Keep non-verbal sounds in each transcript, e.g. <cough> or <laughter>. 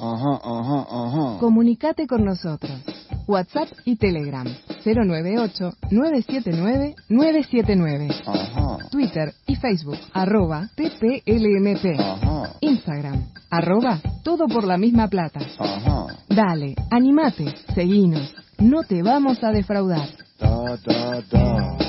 Ajá, ajá, ajá. Comunicate con nosotros. WhatsApp y Telegram 098-979-979. Ajá. Twitter y Facebook arroba TPLMP. Ajá. Instagram arroba todo por la misma plata. Ajá. Dale, animate, seguinos. No te vamos a defraudar. Ta, ta, ta.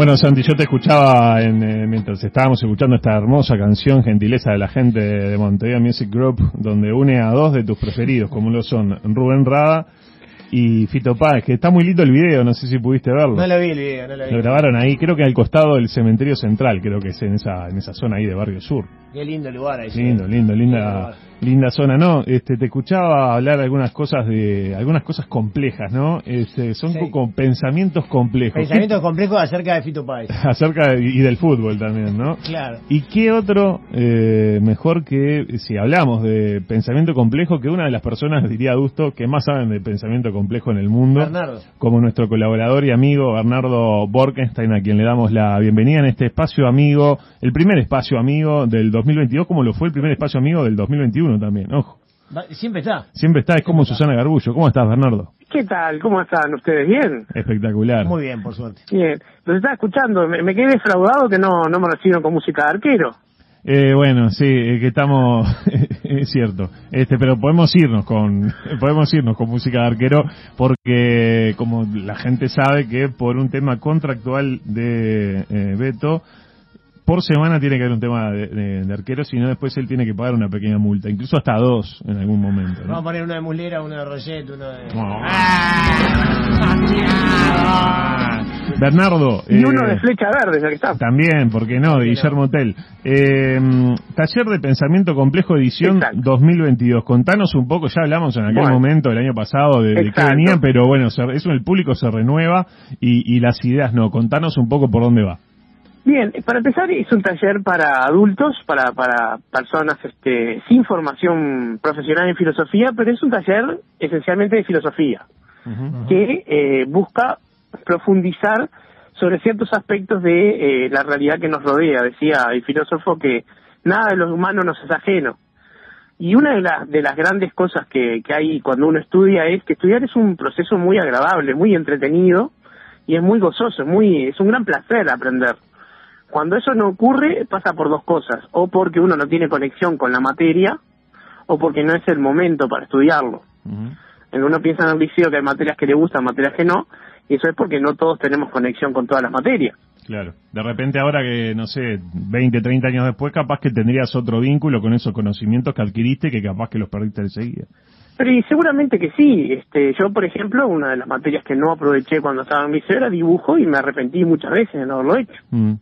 Bueno, Santi, yo te escuchaba en, eh, mientras estábamos escuchando esta hermosa canción, Gentileza de la gente de Montevideo Music Group, donde une a dos de tus preferidos, como lo son Rubén Rada y Fito Páez, que está muy lindo el video, no sé si pudiste verlo. No lo vi el video, no lo vi. Lo grabaron ahí, creo que al costado del cementerio central, creo que es en esa, en esa zona ahí de Barrio Sur. Qué lindo lugar ahí. Lindo, lindo, linda, linda zona, ¿no? Este, te escuchaba hablar algunas cosas de, algunas cosas complejas, ¿no? Este, son Sí. como pensamientos complejos. Pensamientos complejos acerca de Fito Páez. <laughs> acerca de- y del fútbol también, ¿no? Claro. ¿Y qué otro eh, mejor que, si hablamos de pensamiento complejo, que una de las personas, diría Adusto, que más saben de pensamiento complejo en el mundo, Bernardo. como nuestro colaborador y amigo Bernardo Borkenstein, a quien le damos la bienvenida en este espacio amigo, el primer espacio amigo del 2022, como lo fue el primer espacio amigo del 2021 también, ojo. Va- Siempre está. Siempre está, es como Susana Garbullo. ¿Cómo estás, Bernardo? ¿Qué tal? ¿Cómo están ustedes? ¿Bien? Espectacular. Muy bien, por suerte. Bien. Los estaba escuchando. Me, me quedé defraudado que no, no me recibieron con música de arquero. Eh, bueno, sí, eh, que estamos, <laughs> es cierto, este, pero podemos irnos con, <laughs> podemos irnos con música de arquero porque como la gente sabe que por un tema contractual de eh, Beto, por semana tiene que haber un tema de, de- de arquero, si no después él tiene que pagar una pequeña multa, incluso hasta dos en algún momento. ¿no? Vamos a poner uno de Mulera, uno de Roget, uno de... Ah. Bernardo. Y eh, uno de flecha verde, ya que está. También, ¿por qué no? De Guillermo Tell. Eh, taller de Pensamiento Complejo Edición Exacto. 2022. Contanos un poco, ya hablamos en aquel Bueno. momento, el año pasado, de, de qué venía, pero bueno, se- eso el público se renueva y, y las ideas no. Contanos un poco por dónde va. Bien, para empezar es un taller para adultos, para, para personas este, sin formación profesional en filosofía, pero es un taller esencialmente de filosofía, que eh, busca profundizar sobre ciertos aspectos de eh, la realidad que nos rodea. Decía el filósofo que nada de lo humano nos es ajeno. Y una de, las de las grandes cosas que, que hay cuando uno estudia es que estudiar es un proceso muy agradable, muy entretenido y es muy gozoso, es, muy, es un gran placer aprender. Cuando eso no ocurre, pasa por dos cosas, o porque uno no tiene conexión con la materia, o porque no es el momento para estudiarlo. Uno piensa en el liceo que hay materias que le gustan, materias que no, y eso es porque no todos tenemos conexión con todas las materias. Claro. De repente ahora que, no sé, 20, 30 años después, capaz que tendrías otro vínculo con esos conocimientos que adquiriste que capaz que los perdiste enseguida. Pero y seguramente que sí. Este, yo, por ejemplo, una de las materias que no aproveché cuando estaba en liceo era dibujo y me arrepentí muchas veces de no haberlo hecho. Mm.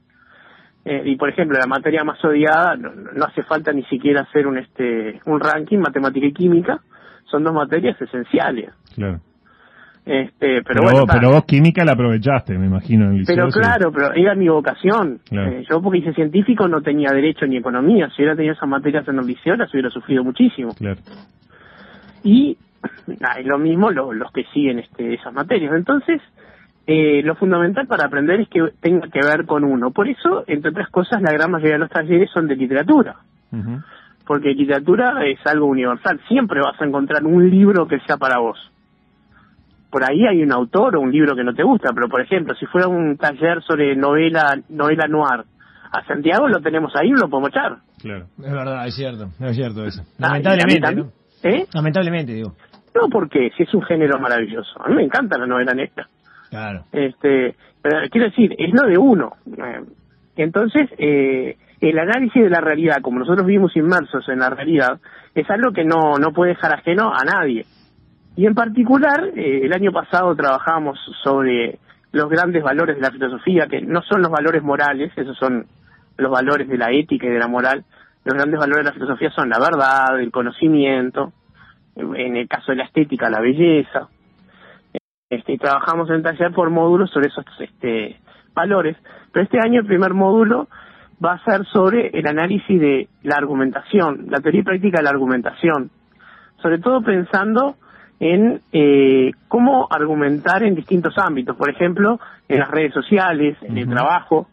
Eh, y por ejemplo, la materia más odiada, no, no hace falta ni siquiera hacer un este un ranking, matemática y química, son dos materias esenciales. Claro. Este, pero, Pero, bueno, vos, pero vos química la aprovechaste, me imagino, en. Pero claro, pero era mi vocación. Claro. Eh, yo porque hice científico no tenía derecho ni economía. Si hubiera tenido esas materias en el liceo las hubiera sufrido muchísimo. Claro. Y es lo mismo lo- los que siguen este, esas materias. Entonces, eh, lo fundamental para aprender es que tenga que ver con uno. Por eso, entre otras cosas, la gran mayoría de los talleres son de literatura. Ujú. Porque literatura es algo universal. Siempre vas a encontrar un libro que sea para vos. Por ahí hay un autor o un libro que no te gusta, pero por ejemplo, si fuera un taller sobre novela, novela noir, a Santiago lo tenemos ahí, no lo podemos echar. Claro. Es verdad, es cierto. Es cierto eso. Ah, y Lamentablemente, también. ¿no? ¿Eh? Lamentablemente, digo. No, porque si es un género maravilloso. A mí me encanta la novela negra. Claro. Este, pero quiero decir, es lo de uno. Eh, Entonces, eh, el análisis de la realidad, como nosotros vivimos inmersos en la realidad, es algo que no, no puede dejar ajeno a nadie. Y en particular, eh, el año pasado trabajamos sobre los grandes valores de la filosofía, que no son los valores morales, esos son los valores de la ética y de la moral. Los grandes valores de la filosofía son la verdad, el conocimiento, en el caso de la estética, la belleza. Este, trabajamos en taller por módulos sobre esos este, valores. Pero este año el primer módulo va a ser sobre el análisis de la argumentación, la teoría y práctica de la argumentación. Sobre todo pensando en eh, cómo argumentar en distintos ámbitos, por ejemplo, en las redes sociales, en el trabajo,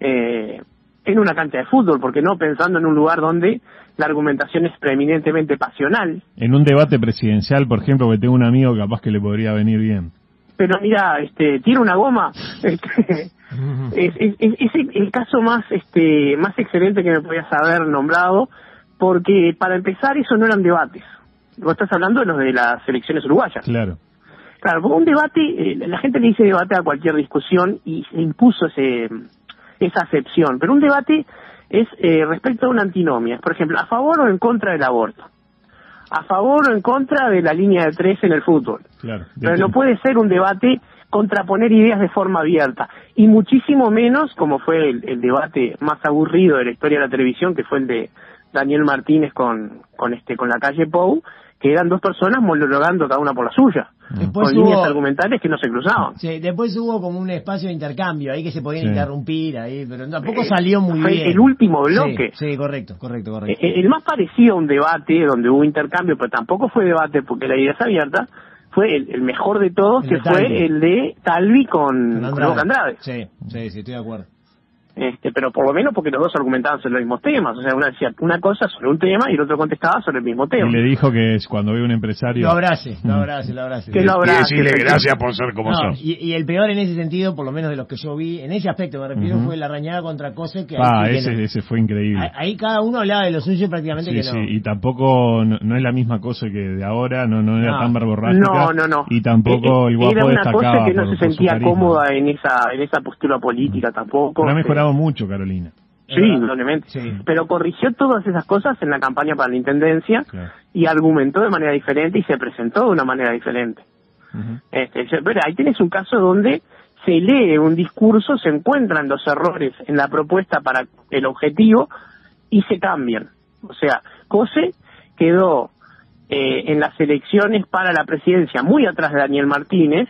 eh, en una cancha de fútbol, porque no pensando en un lugar donde la argumentación es preeminentemente pasional. En un debate presidencial, por ejemplo, que tengo un amigo capaz que le podría venir bien. Pero mira, este, tiene una goma. <laughs> Este, es, es- es- el caso más, este, más excelente que me podías haber nombrado, porque para empezar eso no eran debates. Vos estás hablando de los de las elecciones uruguayas. Claro. Claro, porque un debate, eh, la gente le dice debate a cualquier discusión y se impuso ese, esa acepción, pero un debate es eh, respecto a una antinomia, por ejemplo, a favor o en contra del aborto, a favor o en contra de la línea de tres en el fútbol. Claro. Pero no puede ser un debate contraponer ideas de forma abierta, y muchísimo menos como fue el, el debate más aburrido de la historia de la televisión, que fue el de Daniel Martínez con, con este con la calle Pou, que eran dos personas monologando cada una por la suya, Después con hubo- líneas argumentales que no se cruzaban. Sí, después hubo como un espacio de intercambio ahí que se podían Sí. interrumpir ahí, pero tampoco Eh, salió muy fue bien. el último bloque. Sí, sí, correcto, correcto, Eh, correcto. El más parecido a un debate donde hubo intercambio, pero tampoco fue debate porque la idea es abierta, fue el, el mejor de todos, El que de fue el de Talvi con, Con con Boca Andrade. Sí, sí, sí, estoy de acuerdo. Este, pero por lo menos porque los dos argumentaban sobre los mismos temas. O sea, una decía una cosa sobre un tema y el otro contestaba sobre el mismo tema. Y le dijo que es cuando ve un empresario. Lo abrace, lo Mm. abrace, lo abrace. Que lo Y abrace, decirle efectivamente. gracias por ser como No, sos. y, y el peor en ese sentido, por lo menos de los que yo vi, en ese aspecto me refiero, fue la rañada contra Cose, que Ah, ahí, que ese, no. ese fue increíble. ahí, ahí cada uno hablaba de lo suyo y prácticamente Sí, que sí, no. y tampoco, no, no es la misma cosa que de ahora, no, no era No. tan verborrágica. No, no, no. Y tampoco Eh, el guapo Era una cosa que no por- se sentía cómoda en esa en esa postura política tampoco. Pero ha Este, mejorado mucho, Carolina. Sí, indudablemente. Sí. Pero corrigió todas esas cosas en la campaña para la intendencia Claro. y argumentó de manera diferente y se presentó de una manera diferente. Este, pero ahí tienes un caso donde se lee un discurso, se encuentran los errores en la propuesta para el objetivo y se cambian. O sea, Cose quedó eh, en las elecciones para la presidencia muy atrás de Daniel Martínez,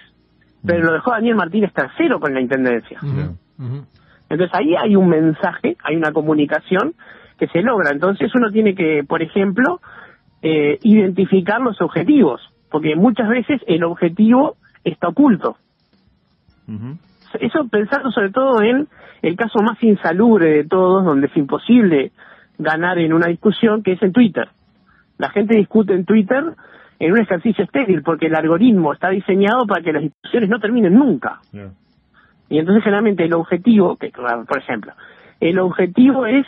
pero lo dejó Daniel Martínez tercero con la intendencia. Ujú. Entonces ahí hay un mensaje, hay una comunicación que se logra. Entonces uno tiene que, por ejemplo, eh, identificar los objetivos, porque muchas veces el objetivo está oculto. Eso pensando sobre todo en el caso más insalubre de todos, donde es imposible ganar en una discusión, que es en Twitter. La gente discute en Twitter en un ejercicio estéril, porque el algoritmo está diseñado para que las discusiones no terminen nunca. Y entonces generalmente el objetivo, que por ejemplo, el objetivo es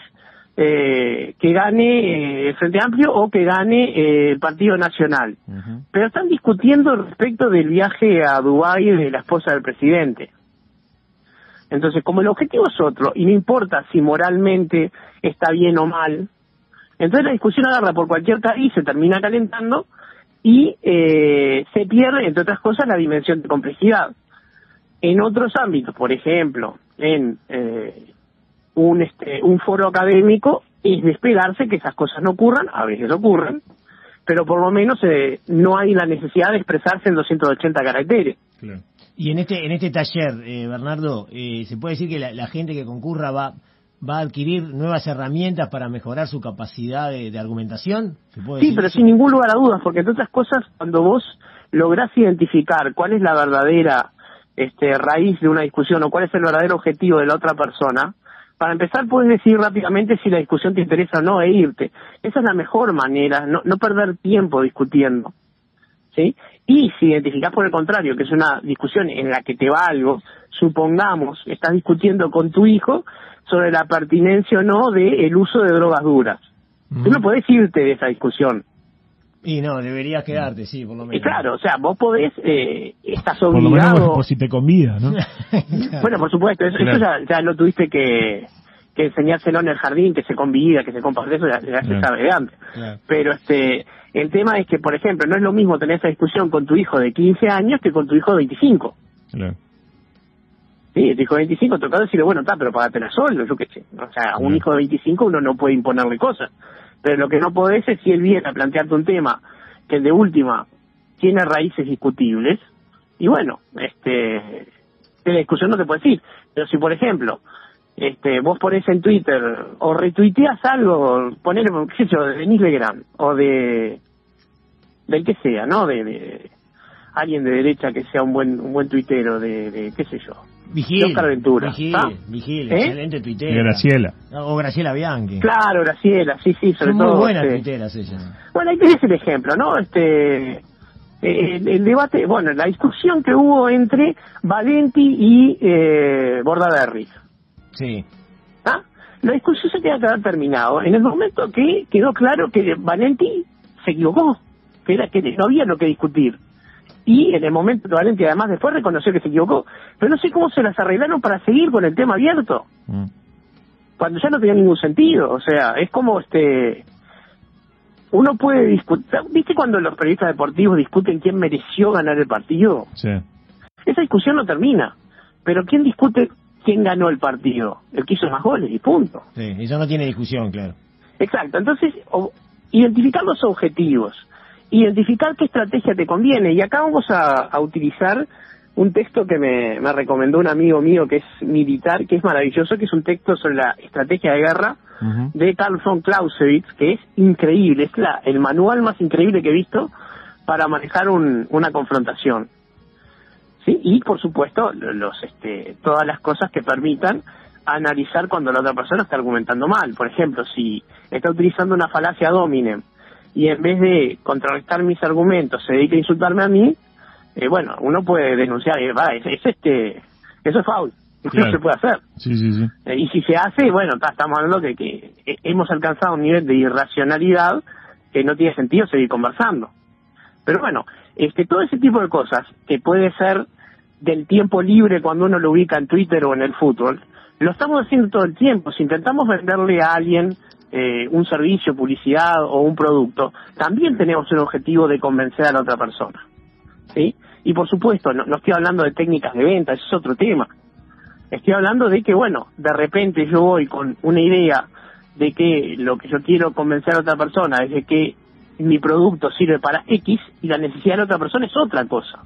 eh, que gane eh, el Frente Amplio o que gane eh, el Partido Nacional. Pero están discutiendo respecto del viaje a Dubái de la esposa del presidente. Entonces, como el objetivo es otro, y no importa si moralmente está bien o mal, entonces la discusión agarra por cualquier cariz, se termina calentando y eh, se pierde, entre otras cosas, la dimensión de complejidad. En otros ámbitos, por ejemplo, en eh, un, este, un foro académico, es de esperarse que esas cosas no ocurran, a veces ocurren, pero por lo menos eh, no hay la necesidad de expresarse en 280 caracteres. Claro. Y en este en este taller, eh, Bernardo, eh, se puede decir que la, la gente que concurra va va a adquirir nuevas herramientas para mejorar su capacidad de, de argumentación. ¿Se puede Sí, decir pero eso? sin ningún lugar a dudas, porque entre otras cosas, cuando vos lográs identificar cuál es la verdadera este, raíz de una discusión o cuál es el verdadero objetivo de la otra persona, para empezar puedes decir rápidamente si la discusión te interesa o no e irte. Esa es la mejor manera, no, no perder tiempo discutiendo. ¿Sí? Y si identificás por el contrario que es una discusión en la que te va algo, supongamos, estás discutiendo con tu hijo sobre la pertinencia o no del uso de drogas duras. Tú no podés irte de esa discusión. Y no, deberías quedarte, sí, por lo Y menos. claro, o sea, vos podés, eh, estás Por lo menos obligado. por si te convida, ¿no? <laughs> Bueno, por supuesto, eso, eso ya, ya lo tuviste que, que enseñárselo en el jardín, que se convida, que se comparte, eso ya, ya se Claro. sabe de antes. Claro. Pero este, el tema es que, por ejemplo, no es lo mismo tener esa discusión con tu hijo de 15 años que con tu hijo de 25. Claro. Sí, el hijo de 25 toca decirle, bueno, está, pero pagátela solo, yo qué sé. O sea, a un Claro. hijo de 25 uno no puede imponerle cosas. Pero lo que no podés es si él viene a plantearte un tema que de última tiene raíces discutibles, y bueno, este, de la discusión no te puedes ir. Pero si, por ejemplo, este, vos pones en Twitter o retuiteas algo, poner, qué sé yo, de Denis Legrand, o de, del que sea, ¿no? De, de, alguien de derecha que sea un buen un buen tuitero de, de qué sé yo. Vigil. Oscar Ventura, Vigil, ¿está? Vigil, ¿Eh? excelente Y tuitera. Graciela. O Graciela Bianchi. Claro, Graciela, sí, sí, sobre Son todo. muy buenas este, tuiteras ellas. Bueno, ahí tenés el ejemplo, ¿no? Este, eh, el, el debate, bueno, la discusión que hubo entre Valenti y eh, Bordaberry. Sí. ¿ah? La discusión se tenía que haber terminado en el momento que quedó claro que Valenti se equivocó, que, era, que no había lo que discutir. Y en el momento que Valenti además después reconoció que se equivocó. Pero no sé cómo se las arreglaron para seguir con el tema abierto, Mm. cuando ya no tenía ningún sentido. O sea, es como este uno puede discutir, ¿viste cuando los periodistas deportivos discuten quién mereció ganar el partido? Sí. Esa discusión no termina, pero ¿quién discute quién ganó el partido? El que hizo más goles y punto. Sí, eso no tiene discusión, claro. Exacto, entonces identificar los objetivos, identificar qué estrategia te conviene y acá vamos a, a utilizar un texto que me, me recomendó un amigo mío que es militar, que es maravilloso, que es un texto sobre la estrategia de guerra de Carl von Clausewitz, que es increíble, es la, el manual más increíble que he visto para manejar un- una confrontación. ¿Sí? Y por supuesto, lo- los, este, todas las cosas que permitan analizar cuando la otra persona está argumentando mal. Por ejemplo, si está utilizando una falacia dominem y en vez de contrarrestar mis argumentos se dedica a insultarme a mí, eh, bueno, uno puede denunciar, eh, va, es, es este, eso es foul, Claro. no se puede hacer. Sí, sí, sí. Eh, y si se hace, bueno, ta- estamos hablando de que eh, hemos alcanzado un nivel de irracionalidad que no tiene sentido seguir conversando. Pero bueno, este, todo ese tipo de cosas que puede ser del tiempo libre cuando uno lo ubica en Twitter o en el fútbol, lo estamos haciendo todo el tiempo. Si intentamos venderle a alguien eh, un servicio, publicidad o un producto, también tenemos un objetivo de convencer a la otra persona. ¿sí? Y por supuesto, no, no estoy hablando de técnicas de venta, eso es otro tema. Estoy hablando de que, bueno, de repente yo voy con una idea de que lo que yo quiero convencer a otra persona es de que mi producto sirve para X y la necesidad de la otra persona es otra cosa.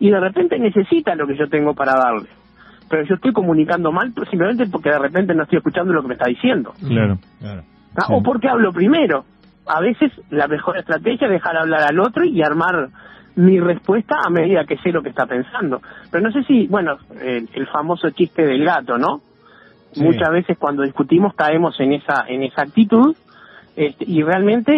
Y de repente necesita lo que yo tengo para darle. Pero yo estoy comunicando mal simplemente porque de repente no estoy escuchando lo que me está diciendo. Claro. Claro. ¿Ah? Sí. O porque hablo primero. A veces la mejor estrategia es dejar hablar al otro y armar mi respuesta a medida que sé lo que está pensando. Pero no sé si, bueno, el, el famoso chiste del gato, ¿no? Sí. Muchas veces cuando discutimos caemos en esa en esa actitud este, y realmente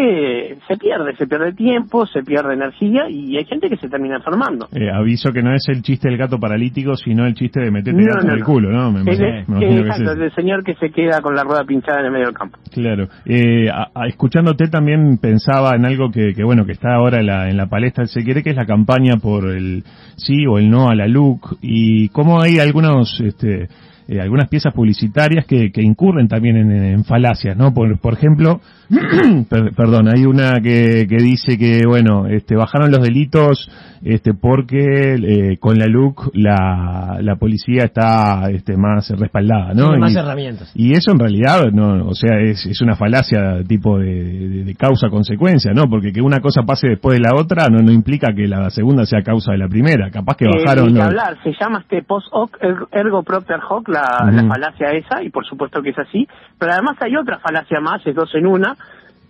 eh, se pierde, se pierde tiempo, se pierde energía y hay gente que se termina enfermando. Eh, aviso que no es el chiste del gato paralítico, sino el chiste de meterte No, gato no, en el no. culo, ¿no? Me imagino- imagino es exacto, del señor que se queda con la rueda pinchada en el medio del campo. Claro. Eh, a- a- escuchándote también pensaba en algo que, que, bueno, que está ahora en la, en la palestra, se quiere, que es la campaña por el sí o el no a la LUC y cómo hay algunos, este, eh, algunas piezas publicitarias que, que incurren también en, en falacias, ¿no? Por, por ejemplo, <clears throat> per- perdón, hay una que, que dice que, bueno, este, bajaron los delitos este, porque eh, con la LUC la, la policía está este, más respaldada, ¿no? Tiene más Y- herramientas. y eso en realidad, no, o sea, es, es una falacia tipo de, de- de causa-consecuencia, ¿no? Porque que una cosa pase después de la otra no, no implica que la segunda sea causa de la primera. Capaz que Eh, bajaron... ni que hablar, se llama este post hoc er- ergo propter hoc, la, falacia esa, y por supuesto que es así, pero además hay otra falacia más, es dos en una,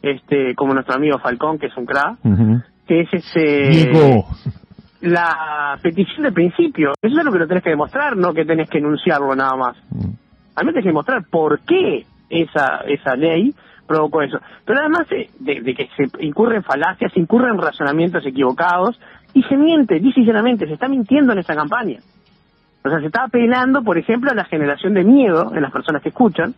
este, como nuestro amigo Falcón, que es un crack, que es ese Diego. la petición de principio, eso es lo que lo tenés que demostrar, no que tenés que enunciarlo nada más. Mm. A mí tenés que demostrar por qué esa, esa ley provocó eso. Pero además de, de- que se incurren falacias, se incurren razonamientos equivocados y se miente, dice llanamente, se está mintiendo en esta campaña. O sea, se está apelando, por ejemplo, a la generación de miedo en las personas que escuchan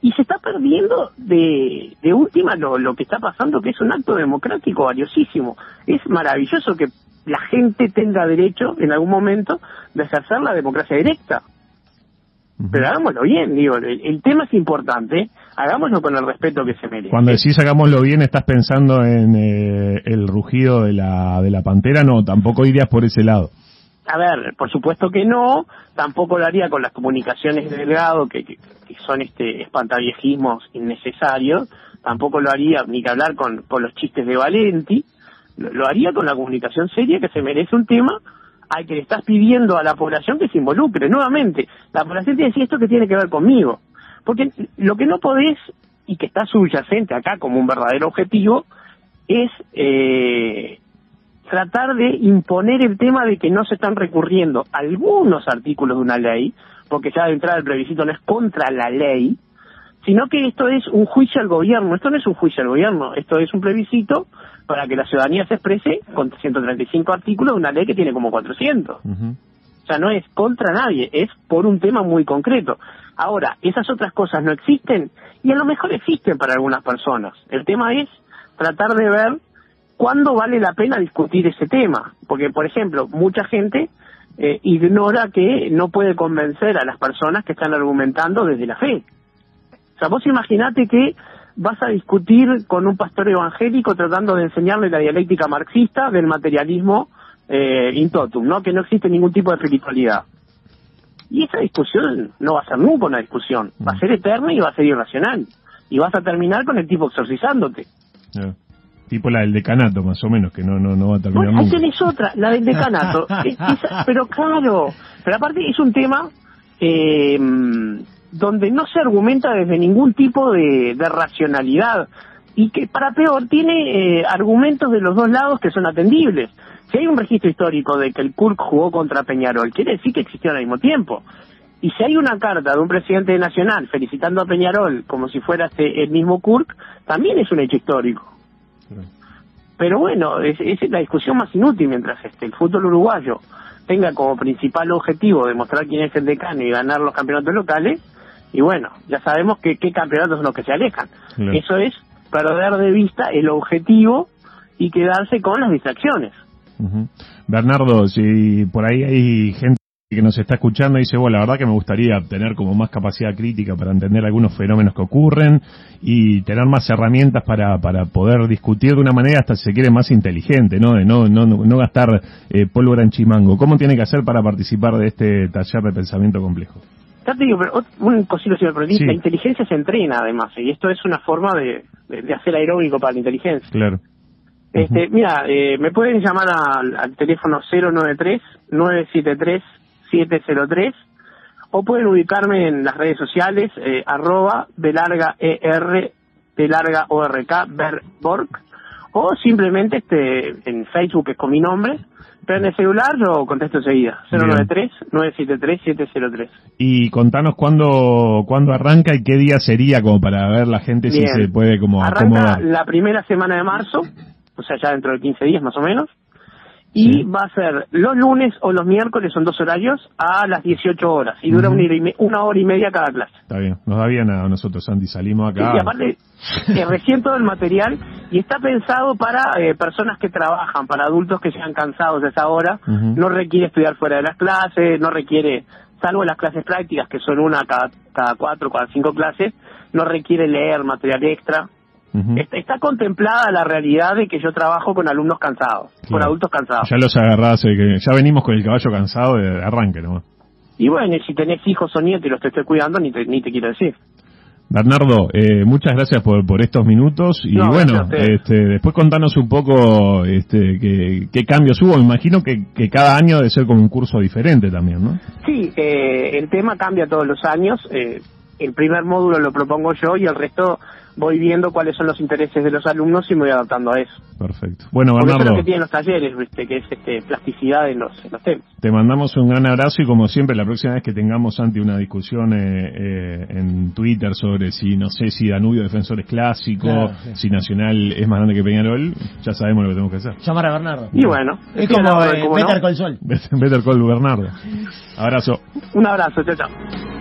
y se está perdiendo de, de última lo, lo que está pasando, que es un acto democrático valiosísimo. Es maravilloso que la gente tenga derecho en algún momento de ejercer la democracia directa. Pero hagámoslo bien, digo, el, el tema es importante, hagámoslo con el respeto que se merece. Cuando decís hagámoslo bien, ¿estás pensando en eh, el rugido de la, de la pantera? No, tampoco irías por ese lado. A ver, por supuesto que no, tampoco lo haría con las comunicaciones de Delgado, que, que, son este espantaviejismos innecesarios, tampoco lo haría ni que hablar con, con los chistes de Valenti, lo, lo haría con la comunicación seria que se merece un tema al que le estás pidiendo a la población que se involucre. Nuevamente, la población tiene que decir esto que tiene que ver conmigo. Porque lo que no podés, y que está subyacente acá como un verdadero objetivo, es eh, tratar de imponer el tema de que no se están recurriendo algunos artículos de una ley, porque ya de entrada el plebiscito no es contra la ley, sino que esto es un juicio al gobierno. Esto no es un juicio al gobierno, esto es un plebiscito para que la ciudadanía se exprese con 135 artículos de una ley que tiene como 400. Ujú. O sea, no es contra nadie, es por un tema muy concreto. Ahora, esas otras cosas no existen y a lo mejor existen para algunas personas. El tema es tratar de ver cuándo vale la pena discutir ese tema. Porque, por ejemplo, mucha gente eh, ignora que no puede convencer a las personas que están argumentando desde la fe. O sea, vos imaginate que vas a discutir con un pastor evangélico tratando de enseñarle la dialéctica marxista del materialismo eh, in totum, ¿no? Que no existe ningún tipo de espiritualidad. Y esa discusión no va a ser nunca una discusión, va a ser eterna y va a ser irracional. Y vas a terminar con el tipo exorcizándote. Ya. Tipo la del decanato, más o menos, que no, no, no va a terminar Bueno, nunca. tenés otra, la del decanato. <laughs> Es- es- pero claro, pero aparte es un tema eh, donde no se argumenta desde ningún tipo de, de racionalidad y que para peor tiene eh, argumentos de los dos lados que son atendibles. Si hay un registro histórico de que el Kurk jugó contra Peñarol, quiere decir que existió al mismo tiempo. Y si hay una carta de un presidente nacional felicitando a Peñarol como si fuera este, el mismo Kurk, también es un hecho histórico. Pero bueno, es, es la discusión más inútil mientras este, el fútbol uruguayo tenga como principal objetivo demostrar quién es el decano y ganar los campeonatos locales. Y bueno, ya sabemos que qué campeonatos son los que se alejan. Eso es perder de vista el objetivo y quedarse con las distracciones. Ujú. Bernardo, si por ahí hay gente que nos está escuchando dice, bueno, la verdad que me gustaría tener como más capacidad crítica para entender algunos fenómenos que ocurren y tener más herramientas para, para poder discutir de una manera hasta si se quiere más inteligente, ¿no? De no, no, no gastar eh, pólvora en chimango. ¿Cómo tiene que hacer para participar de este taller de pensamiento complejo? Digo, pero un cosito, señor Prodí, Sí. la inteligencia se entrena además, y esto es una forma de, de- de hacer aeróbico para la inteligencia. Claro. Este, mira, eh, me pueden llamar al, al teléfono 093-973-703 o pueden ubicarme en las redes sociales, eh, arroba de larga ER, de larga ORK, Berborg, o simplemente este en Facebook es con mi nombre, pero en el celular yo contesto enseguida, Bien. 093-973-703. Y contanos cuándo, cuándo arranca y qué día sería como para ver la gente si se puede como Arranca acomodar. la primera semana de marzo, o sea, ya dentro de 15 días más o menos. Y Sí. va a ser los lunes o los miércoles, son dos horarios, a las 18 horas. Y dura y me- una hora y media cada clase. Está bien, nos da bien a nosotros, Santi, salimos acá. Y aparte, eh, recién todo el material y está pensado para eh, personas que trabajan, para adultos que sean cansados de esa hora. No requiere estudiar fuera de las clases, no requiere, salvo las clases prácticas, que son una cada, cada cuatro, cada cinco clases, no requiere leer material extra. Está, está contemplada la realidad de que yo trabajo con alumnos cansados, con adultos cansados. Ya los agarrás, eh, que ya venimos con el caballo cansado de arranque, ¿no? Y bueno, si tenés hijos o nietos y los te estoy cuidando, ni te, ni te quiero decir. Bernardo, eh, muchas gracias por, por estos minutos y No, bueno, este, después contanos un poco este, qué, qué cambios hubo. Me imagino que, que cada año debe ser como un curso diferente también, ¿no? Sí, eh, el tema cambia todos los años. eh, el primer módulo lo propongo yo y el resto voy viendo cuáles son los intereses de los alumnos y me voy adaptando a eso. Perfecto. Bueno, Porque eso es Bernardo, lo que tienen los talleres, ¿viste? que es este, plasticidad en los, en los temas. te mandamos un gran abrazo y como siempre, la próxima vez que tengamos ante una discusión eh, eh, en Twitter sobre si, no sé, si Danubio Defensor es clásico, Claro, sí. si Nacional es más grande que Peñarol, ya sabemos lo que tenemos que hacer. Llamar a Bernardo. Y bueno, Es como eh, ¿cómo no? Call Saul. <laughs> Better Call Bernardo. Abrazo. Un abrazo, chao, chao.